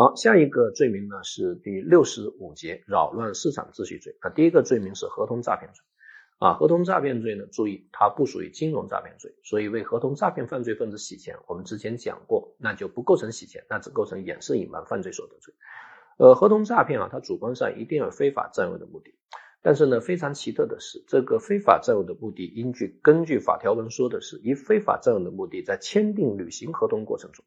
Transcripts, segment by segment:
好，下一个罪名呢是第六十五节扰乱市场秩序罪。啊，第一个罪名是合同诈骗罪。啊，合同诈骗罪呢，注意它不属于金融诈骗罪，所以为合同诈骗犯罪分子洗钱，我们之前讲过，那就不构成洗钱，那只构成掩饰隐瞒犯罪所得罪。呃，合同诈骗啊，它主观上一定有非法占有的目的，但是呢，非常奇特的是，这个非法占有的目的，依据根据法条文说的是以非法占有的目的在签订履行合同过程中。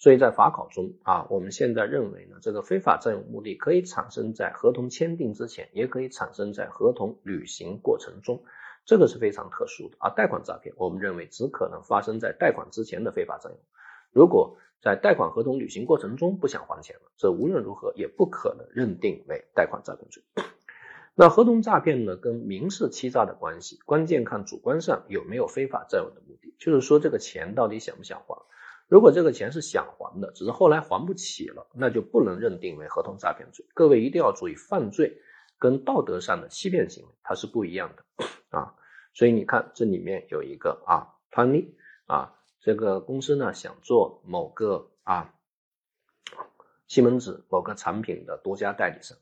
所以在法考中啊，我们现在认为呢，这个非法占有目的可以产生在合同签订之前，也可以产生在合同履行过程中，这个是非常特殊的。而贷款诈骗，我们认为只可能发生在贷款之前的非法占有。如果在贷款合同履行过程中不想还钱了，这无论如何也不可能认定为贷款诈骗罪。那合同诈骗呢，跟民事欺诈的关系，关键看主观上有没有非法占有的目的，就是说这个钱到底想不想还。如果这个钱是想还的，只是后来还不起了，那就不能认定为合同诈骗罪。各位一定要注意，犯罪跟道德上的欺骗行为它是不一样的啊。所以你看这里面有一个啊，潘丽啊，这个公司呢想做某个啊西门子某个产品的独家代理商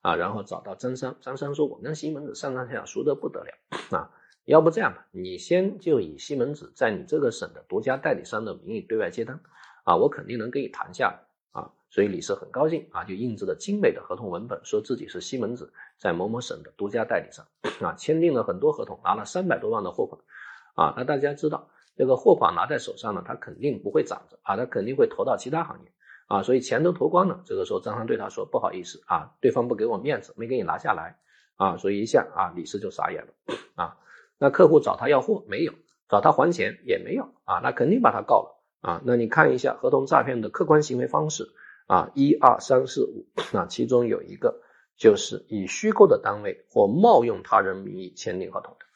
啊，然后找到张三，张三说我跟西门子上上下下熟得不得了啊。要不这样吧，你先就以西门子在你这个省的独家代理商的名义对外接单，啊，我肯定能跟你谈下来啊。所以李四很高兴啊，就印制了精美的合同文本，说自己是西门子在某某省的独家代理商啊，签订了很多合同，拿了三百多万的货款啊。那大家知道，这个货款拿在手上呢，他肯定不会长着啊，他肯定会投到其他行业啊，所以钱都投光了。这个时候张三对他说：“不好意思啊，对方不给我面子，没给你拿下来啊。”所以一下啊，李四就傻眼了啊。那客户找他要货没有，找他还钱也没有啊，那肯定把他告了啊。那你看一下合同诈骗的客观行为方式啊，一二三四五，那其中有一个就是以虚构的单位或冒用他人名义签订合同的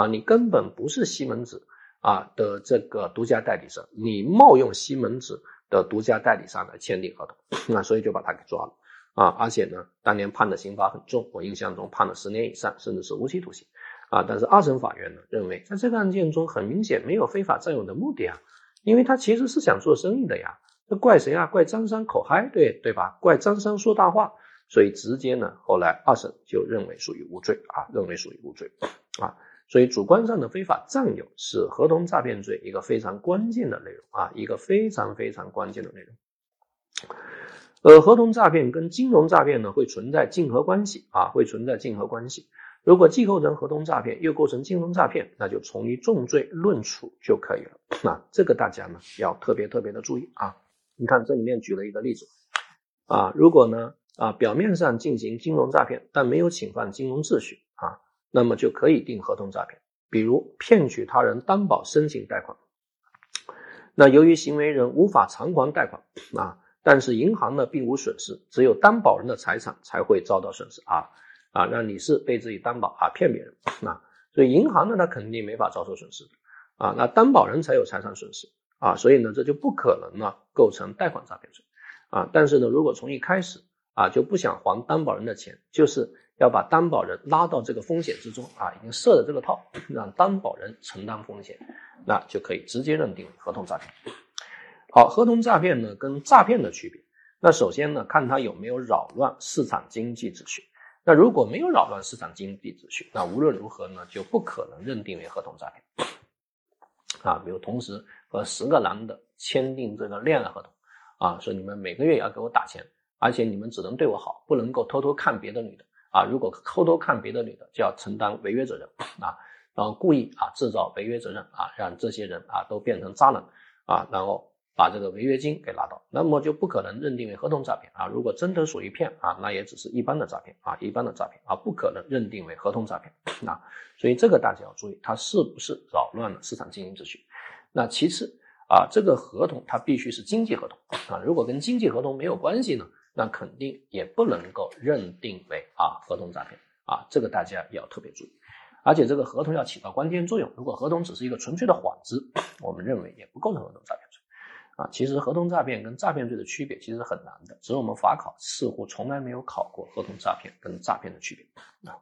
啊，你根本不是西门子啊的这个独家代理商，你冒用西门子的独家代理商来签订合同，那所以就把他给抓了啊，而且呢，当年判的刑罚很重，我印象中判了十年以上，甚至是无期徒刑。啊，但是二审法院呢认为，在这个案件中很明显没有非法占有的目的啊，因为他其实是想做生意的呀，这怪谁啊？怪张三口嗨，对对吧？怪张三说大话，所以直接呢，后来二审就认为属于无罪啊，认为属于无罪啊，所以主观上的非法占有是合同诈骗罪一个非常关键的内容啊，一个非常非常关键的内容。呃，合同诈骗跟金融诈骗呢会存在竞合关系啊，会存在竞合关系。如果既构成合同诈骗，又构成金融诈骗，那就从一重罪论处就可以了。那这个大家呢要特别特别的注意啊！你看这里面举了一个例子啊，如果呢啊表面上进行金融诈骗，但没有侵犯金融秩序啊，那么就可以定合同诈骗。比如骗取他人担保申请贷款，那由于行为人无法偿还贷款啊，但是银行呢并无损失，只有担保人的财产才会遭到损失啊。啊，让李四被自己担保啊，骗别人啊，所以银行呢，他肯定没法遭受损失啊，那担保人才有财产损失啊，所以呢，这就不可能呢构成贷款诈骗罪啊。但是呢，如果从一开始啊就不想还担保人的钱，就是要把担保人拉到这个风险之中啊，已经设了这个套，让担保人承担风险，那就可以直接认定合同诈骗。好，合同诈骗呢跟诈骗的区别，那首先呢看它有没有扰乱市场经济秩序。那如果没有扰乱市场经济秩序，那无论如何呢，就不可能认定为合同诈骗啊。比如同时和十个男的签订这个恋爱合同啊，说你们每个月要给我打钱，而且你们只能对我好，不能够偷偷看别的女的啊。如果偷偷看别的女的，就要承担违约责任啊。然后故意啊制造违约责任啊，让这些人啊都变成渣男啊，然后。把这个违约金给拿到，那么就不可能认定为合同诈骗啊。如果真的属于骗啊，那也只是一般的诈骗啊，一般的诈骗啊，不可能认定为合同诈骗啊。所以这个大家要注意，它是不是扰乱了市场经营秩序？那其次啊，这个合同它必须是经济合同啊。如果跟经济合同没有关系呢，那肯定也不能够认定为啊合同诈骗啊。这个大家要特别注意，而且这个合同要起到关键作用。如果合同只是一个纯粹的幌子，我们认为也不构成合同诈骗。啊，其实合同诈骗跟诈骗罪的区别其实很难的，只是我们法考似乎从来没有考过合同诈骗跟诈骗的区别。啊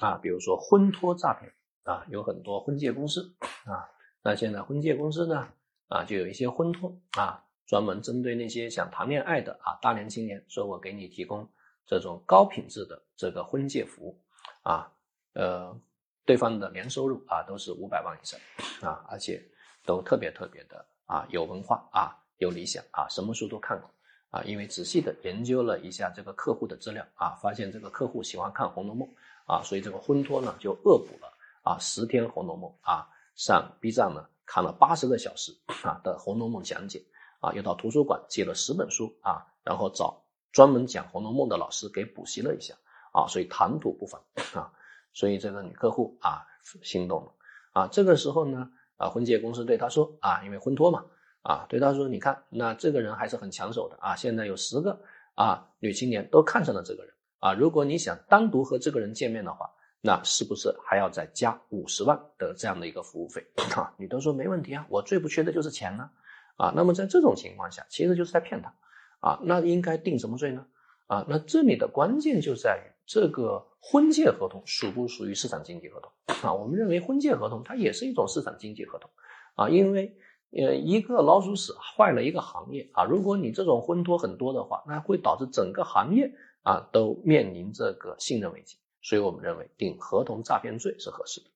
啊，比如说婚托诈骗啊，有很多婚介公司啊，那现在婚介公司呢啊，就有一些婚托啊，专门针对那些想谈恋爱的啊大龄青年，说我给你提供这种高品质的这个婚介服务啊，呃，对方的年收入啊都是五百万以上啊，而且都特别特别的啊有文化啊有理想啊，什么书都看过啊，因为仔细的研究了一下这个客户的资料啊，发现这个客户喜欢看《红楼梦》啊，所以这个婚托呢就恶补了啊十天《红楼梦》啊，上 B 站呢看了八十个小时啊的《红楼梦》讲解。啊，又到图书馆借了十本书啊，然后找专门讲《红楼梦》的老师给补习了一下啊，所以谈吐不凡啊，所以这个女客户啊心动了啊。这个时候呢，啊婚介公司对他说啊，因为婚托嘛啊，对他说，你看那这个人还是很抢手的啊，现在有十个啊女青年都看上了这个人啊，如果你想单独和这个人见面的话，那是不是还要再加五十万的这样的一个服务费 啊？女的说没问题啊，我最不缺的就是钱呢。啊，那么在这种情况下，其实就是在骗他，啊，那应该定什么罪呢？啊，那这里的关键就在于这个婚介合同属不属于市场经济合同？啊，我们认为婚介合同它也是一种市场经济合同，啊，因为呃一个老鼠屎坏了一个行业啊，如果你这种婚托很多的话，那会导致整个行业啊都面临这个信任危机，所以我们认为定合同诈骗罪是合适的。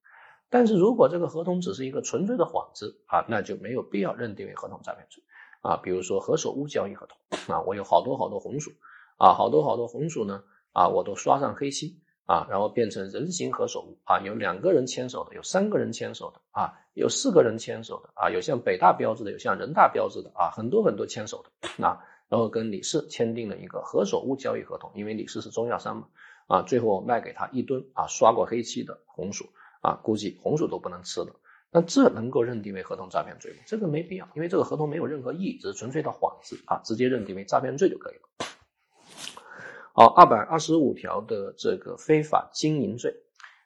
但是如果这个合同只是一个纯粹的幌子啊，那就没有必要认定为合同诈骗罪啊。比如说何首乌交易合同啊，我有好多好多红薯啊，好多好多红薯呢啊，我都刷上黑漆啊，然后变成人形何首乌啊，有两个人牵手的，有三个人牵手的啊，有四个人牵手的啊，有像北大标志的，有像人大标志的啊，很多很多牵手的啊，然后跟李氏签订了一个何首乌交易合同，因为李氏是中药商嘛啊，最后卖给他一吨啊刷过黑漆的红薯。啊，估计红薯都不能吃的，那这能够认定为合同诈骗罪吗？这个没必要，因为这个合同没有任何意义，只是纯粹的幌子啊，直接认定为诈骗罪就可以了。好，二百二十五条的这个非法经营罪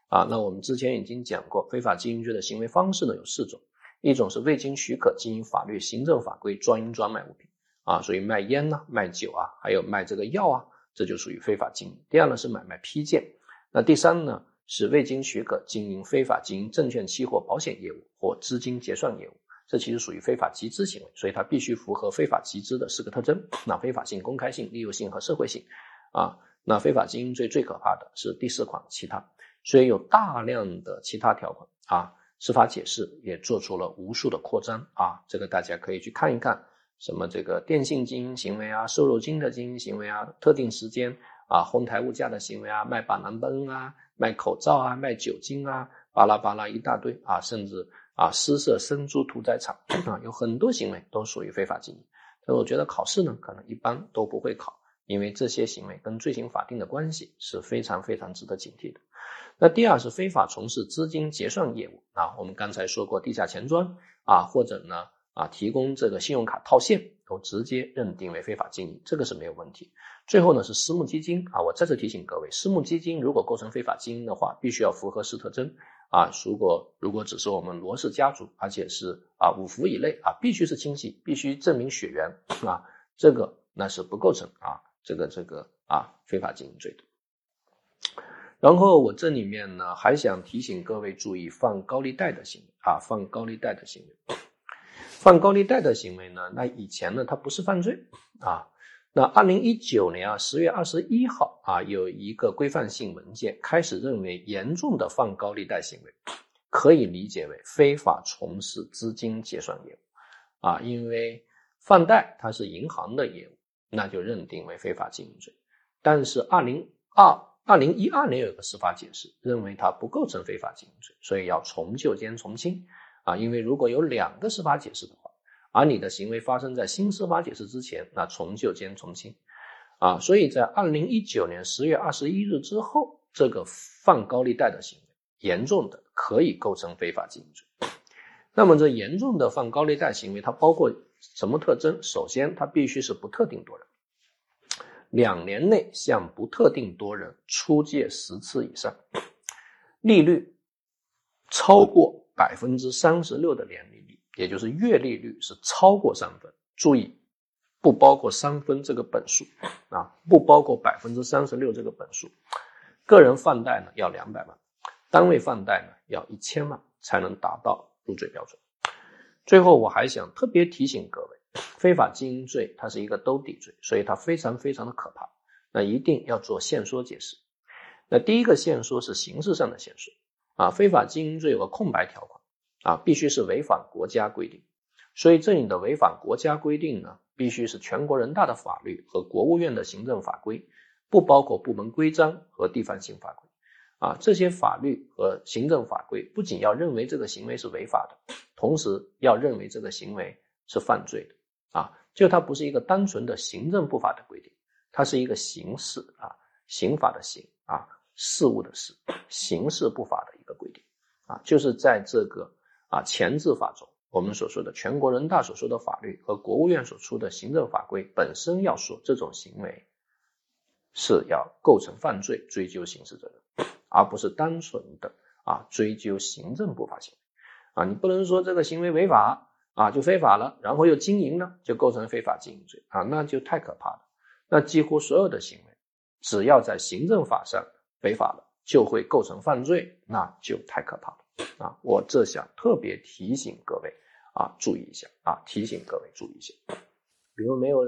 啊，那我们之前已经讲过，非法经营罪的行为方式呢有四种，一种是未经许可经营法律、行政法规专营专卖物品啊，所以卖烟呐、卖酒啊，还有卖这个药啊，这就属于非法经营。第二呢是买卖批件，那第三呢？是未经许可经营非法经营证券、期货、保险业务或资金结算业务，这其实属于非法集资行为，所以它必须符合非法集资的四个特征：那非法性、公开性、利诱性和社会性。啊，那非法经营罪最可怕的是第四款其他，所以有大量的其他条款啊，司法解释也做出了无数的扩张啊，这个大家可以去看一看，什么这个电信经营行为啊、瘦肉精的经营行为啊、特定时间啊、哄抬物价的行为啊、卖板蓝根啊。卖口罩啊，卖酒精啊，巴拉巴拉一大堆啊，甚至啊私设生猪屠宰场 啊，有很多行为都属于非法经营。所以我觉得考试呢，可能一般都不会考，因为这些行为跟罪行法定的关系是非常非常值得警惕的。那第二是非法从事资金结算业务啊，我们刚才说过地下钱庄啊，或者呢。啊，提供这个信用卡套现都直接认定为非法经营，这个是没有问题。最后呢是私募基金啊，我再次提醒各位，私募基金如果构成非法经营的话，必须要符合四特征啊。如果如果只是我们罗氏家族，而且是啊五福以内啊，必须是亲戚，必须证明血缘啊，这个那是不构成啊这个这个啊非法经营罪的。然后我这里面呢还想提醒各位注意放高利贷的行为啊，放高利贷的行为。放高利贷的行为呢？那以前呢，它不是犯罪啊。那二零一九年啊，十月二十一号啊，有一个规范性文件开始认为，严重的放高利贷行为可以理解为非法从事资金结算业务啊。因为放贷它是银行的业务，那就认定为非法经营罪。但是二零二二零一二年有个司法解释，认为它不构成非法经营罪，所以要从旧兼从轻。啊，因为如果有两个司法解释的话，而你的行为发生在新司法解释之前，那从旧兼从轻，啊，所以在二零一九年十月二十一日之后，这个放高利贷的行为严重的可以构成非法经营罪。那么这严重的放高利贷行为，它包括什么特征？首先，它必须是不特定多人，两年内向不特定多人出借十次以上，利率超过。百分之三十六的年利率，也就是月利率是超过三分。注意，不包括三分这个本数啊，不包括百分之三十六这个本数。个人放贷呢要两百万，单位放贷呢要一千万才能达到入罪标准。最后，我还想特别提醒各位非法经营罪它是一个兜底罪，所以它非常非常的可怕。那一定要做限缩解释。那第一个限缩是形式上的限缩啊，非法经营罪有个空白条款啊，必须是违反国家规定。所以这里的违反国家规定呢，必须是全国人大的法律和国务院的行政法规，不包括部门规章和地方性法规。啊，这些法律和行政法规不仅要认为这个行为是违法的，同时要认为这个行为是犯罪的。啊，就它不是一个单纯的行政不法的规定，它是一个刑事啊，刑法的刑啊，事务的事，刑事不法的一个规定。啊，就是在这个啊前置法中，我们所说的全国人大所说的法律和国务院所出的行政法规本身要说这种行为是要构成犯罪，追究刑事责任。而不是单纯的啊追究行政不法行为啊，你不能说这个行为违法啊就非法了，然后又经营呢就构成非法经营罪啊，那就太可怕了。那几乎所有的行为，只要在行政法上违法了，就会构成犯罪，那就太可怕了啊！我这想特别提醒各位啊，注意一下啊，提醒各位注意一下，比如没有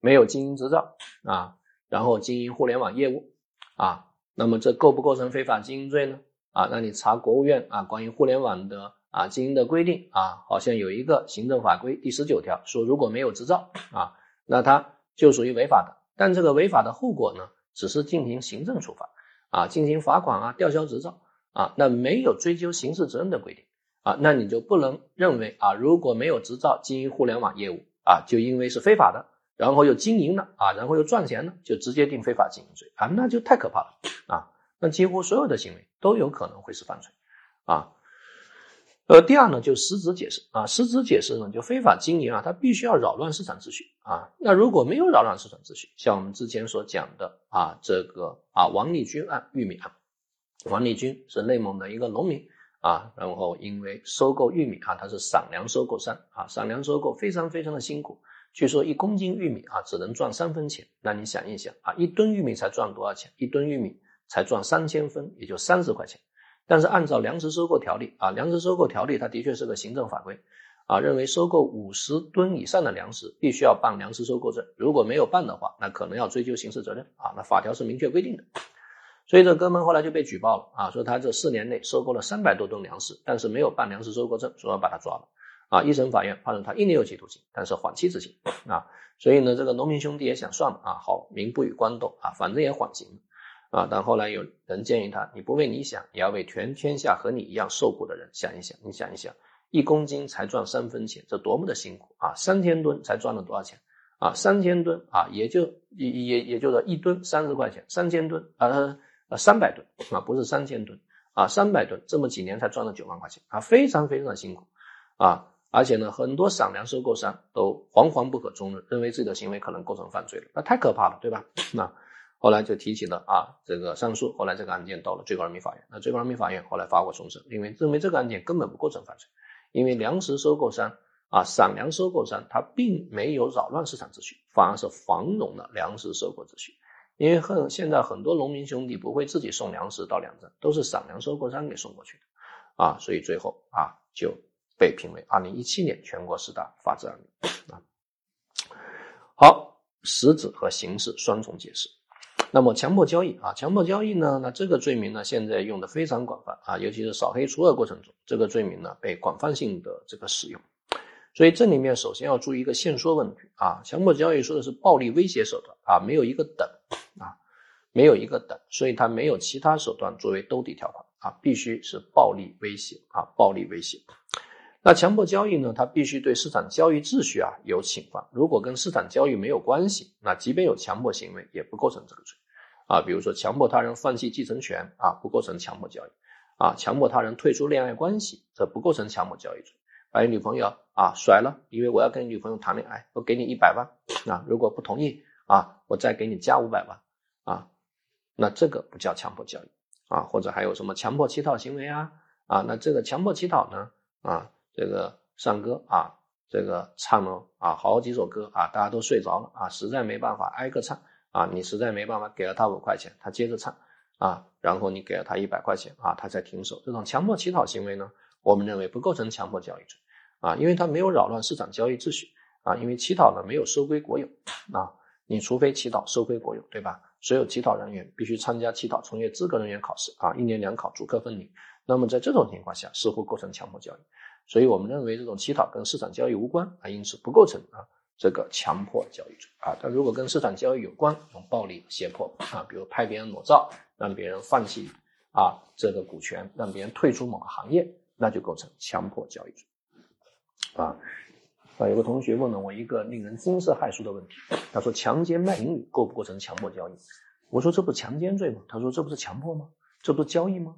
没有经营执照啊，然后经营互联网业务啊。那么这构不构成非法经营罪呢？啊，那你查国务院啊关于互联网的啊经营的规定啊，好像有一个行政法规第十九条说，如果没有执照啊，那它就属于违法的。但这个违法的后果呢，只是进行行政处罚啊，进行罚款啊，吊销执照啊，那没有追究刑事责任的规定啊，那你就不能认为啊，如果没有执照经营互联网业务啊，就因为是非法的。然后又经营了啊，然后又赚钱了，就直接定非法经营罪啊，那就太可怕了啊！那几乎所有的行为都有可能会是犯罪啊。呃，第二呢，就实质解释啊，实质解释呢，就非法经营啊，它必须要扰乱市场秩序啊。那如果没有扰乱市场秩序，像我们之前所讲的啊，这个啊王立军案、玉米案，王立军是内蒙的一个农民啊，然后因为收购玉米啊，他是散粮收购商啊，散粮收购非常非常的辛苦。据说一公斤玉米啊，只能赚三分钱。那你想一想啊，一吨玉米才赚多少钱？一吨玉米才赚三千分，也就三十块钱。但是按照粮食收购条例啊，粮食收购条例它的确是个行政法规啊，认为收购五十吨以上的粮食必须要办粮食收购证，如果没有办的话，那可能要追究刑事责任啊。那法条是明确规定的。所以这哥们后来就被举报了啊，说他这四年内收购了三百多吨粮食，但是没有办粮食收购证，说要把他抓了。啊，一审法院判了他一年有期徒刑，但是缓期执行啊。所以呢，这个农民兄弟也想算了啊，好民不与官斗啊，反正也缓刑啊。但后来有人建议他，你不为你想，也要为全天下和你一样受苦的人想一想。你想一想，一公斤才赚三分钱，这多么的辛苦啊！三千吨才赚了多少钱啊？三千吨啊，也就也也也就是一吨三十块钱，三千吨啊呃三百吨啊，不是三千吨啊，三百吨，这么几年才赚了九万块钱啊，非常非常的辛苦啊。而且呢，很多散粮收购商都惶惶不可终日，认为自己的行为可能构成犯罪了，那太可怕了，对吧？那后来就提起了啊，这个上诉，后来这个案件到了最高人民法院，那最高人民法院后来发过重审，因为认为这个案件根本不构成犯罪，因为粮食收购商啊，散粮收购商他并没有扰乱市场秩序，反而是繁荣了粮食收购秩序，因为很现在很多农民兄弟不会自己送粮食到粮站，都是散粮收购商给送过去的，啊，所以最后啊就。被评为二零一七年全国十大法治案例啊。好，实质和形式双重解释。那么强迫交易啊，强迫交易呢？那这个罪名呢，现在用的非常广泛啊，尤其是扫黑除恶过程中，这个罪名呢被广泛性的这个使用。所以这里面首先要注意一个限缩问题啊，强迫交易说的是暴力威胁手段啊，没有一个等啊，没有一个等，所以它没有其他手段作为兜底条款啊，必须是暴力威胁啊，暴力威胁。那强迫交易呢？它必须对市场交易秩序啊有侵犯。如果跟市场交易没有关系，那即便有强迫行为，也不构成这个罪啊。比如说强迫他人放弃继承权啊，不构成强迫交易啊。强迫他人退出恋爱关系，这不构成强迫交易罪。把你女朋友啊甩了，因为我要跟你女朋友谈恋爱，我给你一百万啊，如果不同意啊，我再给你加五百万啊，那这个不叫强迫交易啊。或者还有什么强迫乞讨行为啊啊？那这个强迫乞讨呢啊？这个唱歌啊，这个唱了啊好几首歌啊，大家都睡着了啊，实在没办法挨个唱啊，你实在没办法给了他五块钱，他接着唱啊，然后你给了他一百块钱啊，他才停手。这种强迫乞讨行为呢，我们认为不构成强迫交易罪啊，因为他没有扰乱市场交易秩序啊，因为乞讨呢没有收归国有啊，你除非乞讨收归国有，对吧？所有乞讨人员必须参加乞讨从业资格人员考试啊，一年两考，主客分离。那么在这种情况下，似乎构成强迫交易，所以我们认为这种乞讨跟市场交易无关啊，因此不构成啊这个强迫交易罪啊。但如果跟市场交易有关，用暴力胁迫啊，比如拍别人裸照，让别人放弃啊这个股权，让别人退出某个行业，那就构成强迫交易罪啊。啊，有个同学问了我一个令人惊世骇俗的问题，他说强奸卖淫女构不构成强迫交易？我说这不强奸罪吗？他说这不是强迫吗？这不是交易吗？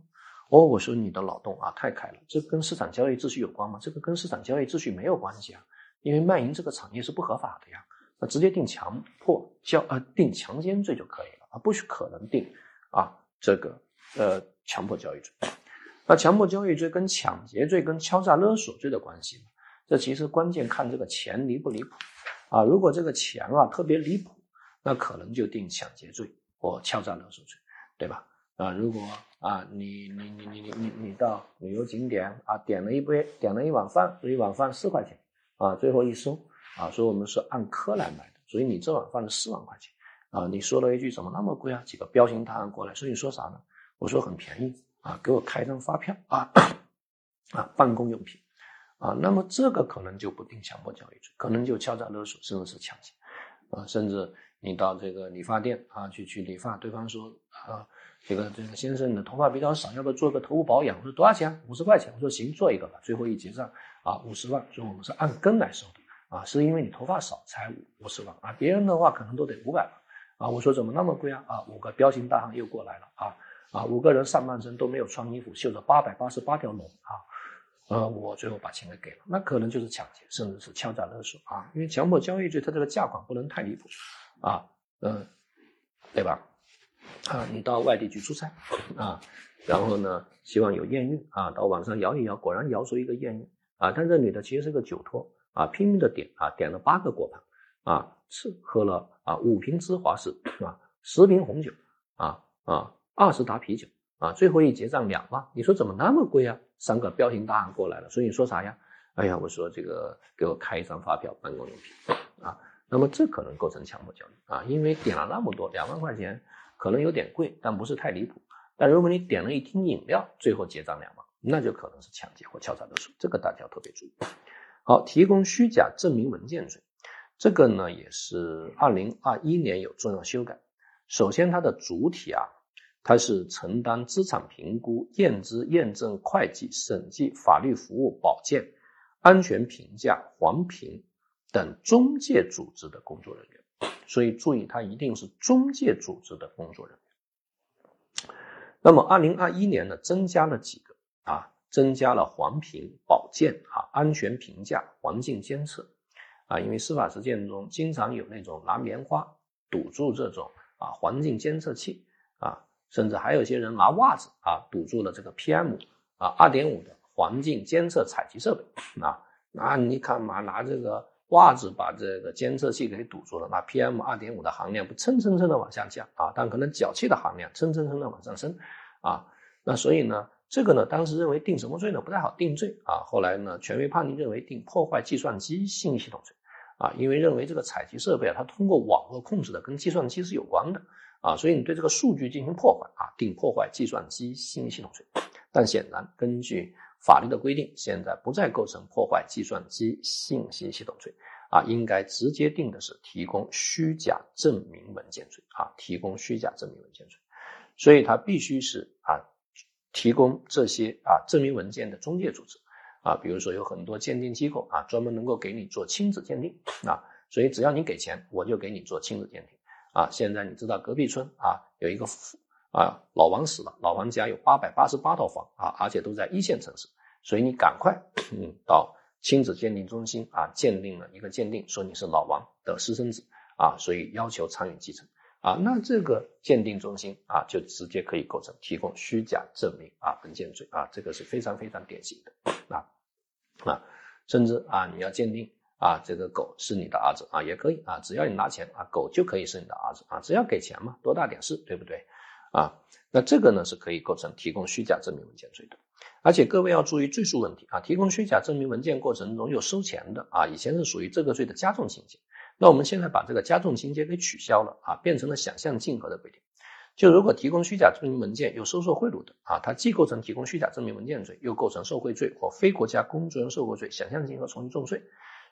哦，我说你的脑洞啊太开了，这跟市场交易秩序有关吗？这个跟市场交易秩序没有关系啊，因为卖淫这个产业是不合法的呀，那直接定强迫交呃定强奸罪就可以了啊，不许可能定啊这个呃强迫交易罪。那强迫交易罪跟抢劫罪跟敲诈勒索罪的关系呢？这其实关键看这个钱离不离谱啊！如果这个钱啊特别离谱，那可能就定抢劫罪或敲诈勒索罪，对吧？啊，如果啊你你你你你你到旅游景点啊点了一杯点了一碗饭，一碗饭四块钱啊，最后一收啊，说我们是按克来买的，所以你这碗饭是四万块钱啊，你说了一句怎么那么贵啊？几个彪形大汉过来，说你说啥呢？我说很便宜啊，给我开张发票啊啊，办公用品。啊，那么这个可能就不定强迫交易罪，可能就敲诈勒索，甚至是抢劫，啊，甚至你到这个理发店啊去去理发，对方说啊，这个这个先生你的头发比较少，要不要做个头部保养？我说多少钱？五十块钱。我说行，做一个吧。最后一结账啊，五十万。说我们是按根来收的啊，是因为你头发少才五十万啊，别人的话可能都得五百万啊。我说怎么那么贵啊？啊，五个彪形大汉又过来了啊啊，五个人上半身都没有穿衣服，绣着八百八十八条龙啊。呃，我最后把钱给给了，那可能就是抢劫，甚至是敲诈勒索啊！因为强迫交易罪，它这个价款不能太离谱啊，嗯，对吧？啊，你到外地去出差啊，然后呢，希望有艳遇啊，到网上摇一摇，果然摇出一个艳遇啊，但这女的其实是个酒托啊，拼命的点啊，点了八个果盘啊，吃喝了啊五瓶芝华士啊，十瓶红酒啊啊，二十打啤酒。啊，最后一结账两万，你说怎么那么贵啊？三个彪形大汉过来了，所以你说啥呀？哎呀，我说这个给我开一张发票，办公用品啊。那么这可能构成强迫交易啊，因为点了那么多，两万块钱可能有点贵，但不是太离谱。但如果你点了一听饮料，最后结账两万，那就可能是抢劫或敲诈勒索，这个大家要特别注意。好，提供虚假证明文件罪，这个呢也是二零二一年有重要修改。首先，它的主体啊。它是承担资产评估、验资、验证、会计、审计、法律服务、保荐、安全评价、环评等中介组织的工作人员，所以注意，他一定是中介组织的工作人员。那么，二零二一年呢，增加了几个啊？增加了环评、保健啊、安全评价、环境监测啊，因为司法实践中经常有那种拿棉花堵住这种啊环境监测器啊。甚至还有些人拿袜子啊堵住了这个 PM 啊二点五的环境监测采集设备啊，那你看嘛，拿这个袜子把这个监测器给堵住了，那 PM 二点五的含量不蹭蹭蹭的往下降啊，但可能脚气的含量蹭蹭蹭的往上升啊，那所以呢，这个呢，当时认为定什么罪呢？不太好定罪啊，后来呢，权威判定认为定破坏计算机信息系统罪啊，因为认为这个采集设备啊，它通过网络控制的，跟计算机是有关的。啊，所以你对这个数据进行破坏啊，定破坏计算机信息系统罪。但显然，根据法律的规定，现在不再构成破坏计算机信息系统罪啊，应该直接定的是提供虚假证明文件罪啊，提供虚假证明文件罪。所以它必须是啊，提供这些啊证明文件的中介组织啊，比如说有很多鉴定机构啊，专门能够给你做亲子鉴定啊，所以只要你给钱，我就给你做亲子鉴定。啊，现在你知道隔壁村啊有一个啊老王死了，老王家有八百八十八套房啊，而且都在一线城市，所以你赶快嗯到亲子鉴定中心啊鉴定了一个鉴定，说你是老王的私生子啊，所以要求参与继承啊，那这个鉴定中心啊就直接可以构成提供虚假证明啊文件罪啊，这个是非常非常典型的啊啊，甚至啊你要鉴定。啊，这个狗是你的儿子啊，也可以啊，只要你拿钱啊，狗就可以是你的儿子啊，只要给钱嘛，多大点事，对不对？啊，那这个呢是可以构成提供虚假证明文件罪的。而且各位要注意罪数问题啊，提供虚假证明文件过程中有收钱的啊，以前是属于这个罪的加重情节，那我们现在把这个加重情节给取消了啊，变成了想象竞合的规定。就如果提供虚假证明文件又收受贿赂的啊，它既构成提供虚假证明文件罪，又构成受贿罪或非国家公职人受贿罪，想象竞合从一重罪。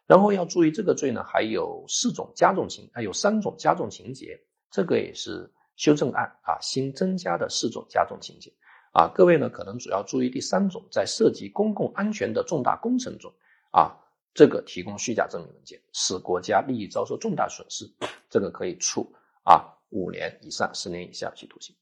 然后要注意这个罪呢，还有四种加重情，还有三种加重情节，这个也是修正案啊新增加的四种加重情节。啊，各位呢可能主要注意第三种，在涉及公共安全的重大工程中，啊，这个提供虚假证明文件，使国家利益遭受重大损失，这个可以处啊五年以上十年以下有期徒刑。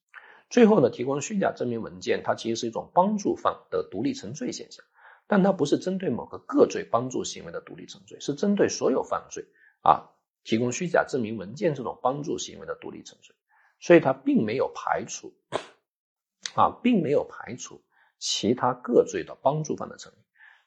最后呢，提供虚假证明文件，它其实是一种帮助犯的独立成罪现象，但它不是针对某个个罪帮助行为的独立成罪，是针对所有犯罪啊提供虚假证明文件这种帮助行为的独立成罪，所以他并没有排除。啊，并没有排除其他各罪的帮助犯的成立。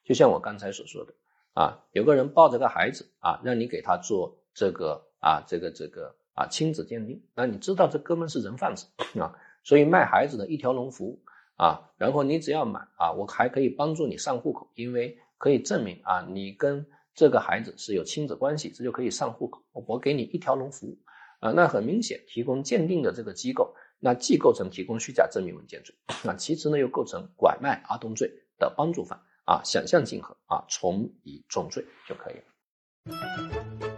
就像我刚才所说的，啊，有个人抱着个孩子啊，让你给他做这个啊，这个这个啊亲子鉴定，那你知道这哥们是人贩子啊，所以卖孩子的一条龙服务啊，然后你只要买啊，我还可以帮助你上户口，因为可以证明啊，你跟这个孩子是有亲子关系，这就可以上户口，我给你一条龙服务啊，那很明显，提供鉴定的这个机构。那既构成提供虚假证明文件罪，那其次呢又构成拐卖儿童罪的帮助犯啊，想象竞合啊，从一重罪就可以了。